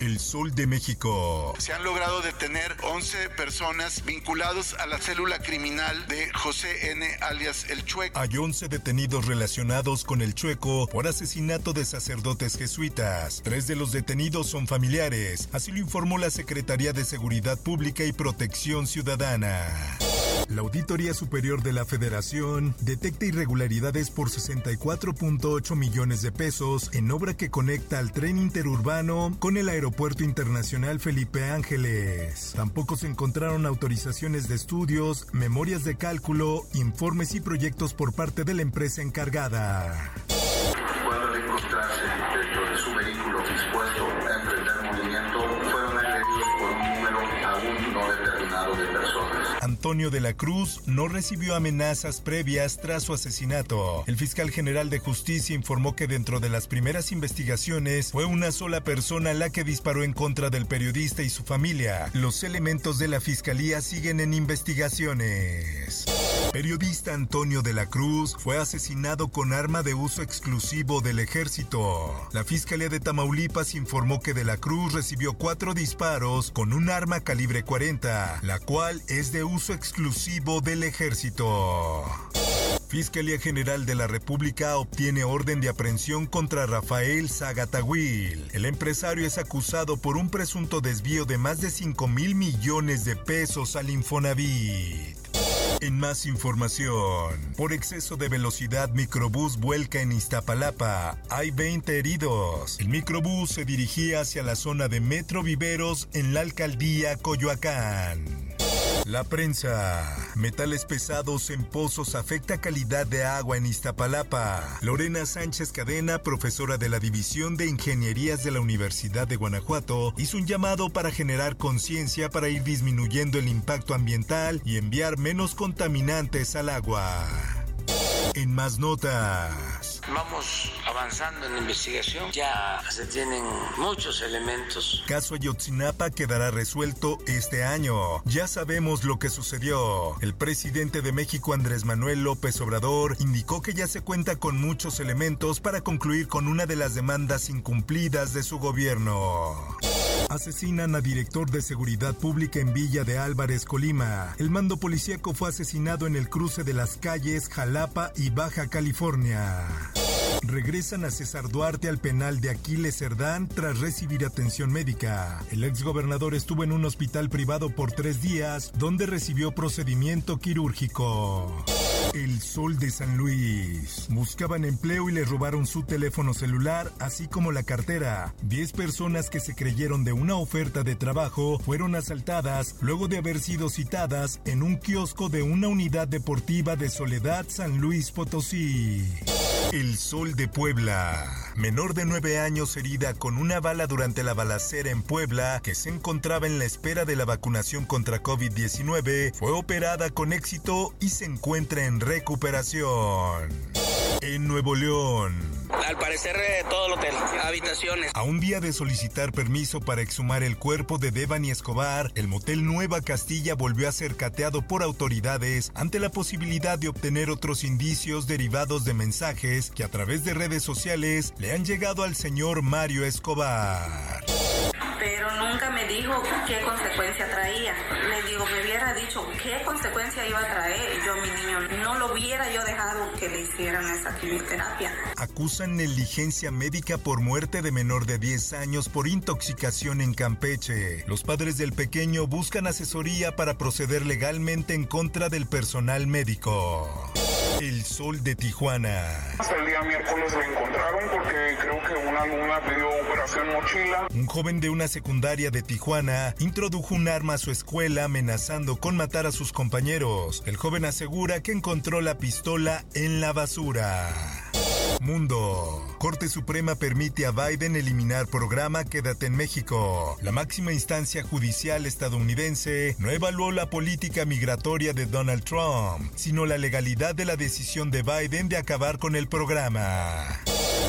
El Sol de México. Se han logrado detener 11 personas vinculados a la célula criminal de José N. alias El Chueco. Hay 11 detenidos relacionados con El Chueco por asesinato de sacerdotes jesuitas. Tres de los detenidos son familiares, así lo informó la Secretaría de Seguridad Pública y Protección Ciudadana. La Auditoría Superior de la Federación detecta irregularidades por 64.8 millones de pesos en obra que conecta al tren interurbano con el Aeropuerto Internacional Felipe Ángeles. Tampoco se encontraron autorizaciones de estudios, memorias de cálculo, informes y proyectos por parte de la empresa encargada. Antonio de la Cruz no recibió amenazas previas tras su asesinato. El fiscal general de justicia informó que dentro de las primeras investigaciones fue una sola persona la que disparó en contra del periodista y su familia. Los elementos de la fiscalía siguen en investigaciones. Periodista Antonio de la Cruz fue asesinado con arma de uso exclusivo del ejército. La Fiscalía de Tamaulipas informó que de la Cruz recibió cuatro disparos con un arma calibre 40, la cual es de uso exclusivo del ejército. Fiscalía General de la República obtiene orden de aprehensión contra Rafael Zagatawil. El empresario es acusado por un presunto desvío de más de 5 mil millones de pesos al Infonavit. En más información, por exceso de velocidad, microbús vuelca en Iztapalapa. Hay 20 heridos. El microbús se dirigía hacia la zona de Metro Viveros en la alcaldía Coyoacán. La prensa. Metales pesados en pozos afecta calidad de agua en Iztapalapa. Lorena Sánchez Cadena, profesora de la División de Ingenierías de la Universidad de Guanajuato, hizo un llamado para generar conciencia para ir disminuyendo el impacto ambiental y enviar menos contaminantes al agua. En más notas. Vamos avanzando en la investigación, ya se tienen muchos elementos. Caso Ayotzinapa quedará resuelto este año. Ya sabemos lo que sucedió. El presidente de México, Andrés Manuel López Obrador, indicó que ya se cuenta con muchos elementos para concluir con una de las demandas incumplidas de su gobierno. Asesinan a director de seguridad pública en Villa de Álvarez, Colima. El mando policíaco fue asesinado en el cruce de las calles Jalapa y Baja California. Regresan a César Duarte al penal de Aquiles Cerdán tras recibir atención médica. El exgobernador estuvo en un hospital privado por tres días, donde recibió procedimiento quirúrgico. El Sol de San Luis. Buscaban empleo y le robaron su teléfono celular, así como la cartera. Diez personas que se creyeron de una oferta de trabajo fueron asaltadas luego de haber sido citadas en un kiosco de una unidad deportiva de Soledad San Luis Potosí. El Sol de Puebla. Menor de nueve años herida con una bala durante la balacera en Puebla, que se encontraba en la espera de la vacunación contra COVID-19, fue operada con éxito y se encuentra en recuperación. En Nuevo León. Al parecer eh, todo el hotel, habitaciones. A un día de solicitar permiso para exhumar el cuerpo de Devani Escobar, el motel Nueva Castilla volvió a ser cateado por autoridades ante la posibilidad de obtener otros indicios derivados de mensajes que a través de redes sociales le han llegado al señor Mario Escobar. Pero nunca me dijo qué consecuencia traía. Le digo, me hubiera dicho qué consecuencia iba a traer. Yo mi niño no lo hubiera yo dejado que le hicieran esa quimioterapia. Acusan negligencia médica por muerte de menor de 10 años por intoxicación en Campeche. Los padres del pequeño buscan asesoría para proceder legalmente en contra del personal médico. El sol de Tijuana. El día miércoles lo encontraron porque creo que una alumna pidió operación mochila. Un joven de una secundaria de Tijuana introdujo un arma a su escuela amenazando con matar a sus compañeros. El joven asegura que encontró la pistola en la basura. Mundo. Corte Suprema permite a Biden eliminar programa Quédate en México. La máxima instancia judicial estadounidense no evaluó la política migratoria de Donald Trump, sino la legalidad de la decisión de Biden de acabar con el programa.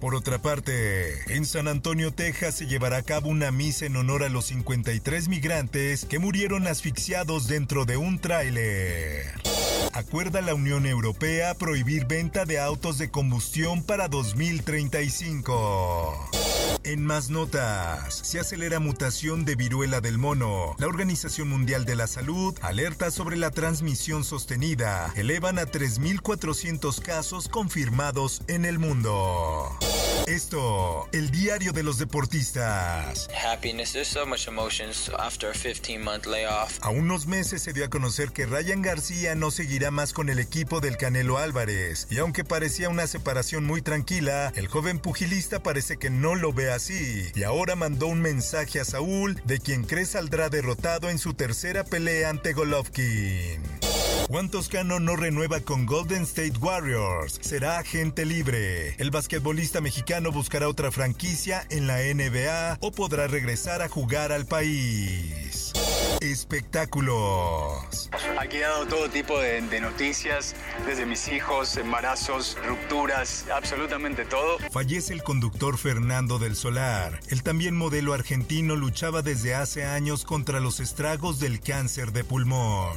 Por otra parte, en San Antonio, Texas, se llevará a cabo una misa en honor a los 53 migrantes que murieron asfixiados dentro de un tráiler. Acuerda la Unión Europea prohibir venta de autos de combustión para 2035. En más notas, se acelera mutación de viruela del mono. La Organización Mundial de la Salud alerta sobre la transmisión sostenida. Elevan a 3.400 casos confirmados en el mundo. Esto, el diario de los deportistas. Happiness, there's so much emotions after a 15-month layoff. A unos meses se dio a conocer que Ryan García no seguirá más con el equipo del Canelo Álvarez. Y aunque parecía una separación muy tranquila, el joven pugilista parece que no lo ve así. Y ahora mandó un mensaje a Saúl, de quien cree saldrá derrotado en su tercera pelea ante Golovkin. Juan Toscano no renueva con Golden State Warriors. Será agente libre. El basquetbolista mexicano buscará otra franquicia en la NBA o podrá regresar a jugar al país. Espectáculos. Aquí he dado todo tipo de, de, noticias, desde mis hijos, embarazos, rupturas, absolutamente todo. Fallece el conductor Fernando del Solar. El también modelo argentino luchaba desde hace años contra los estragos del cáncer de pulmón.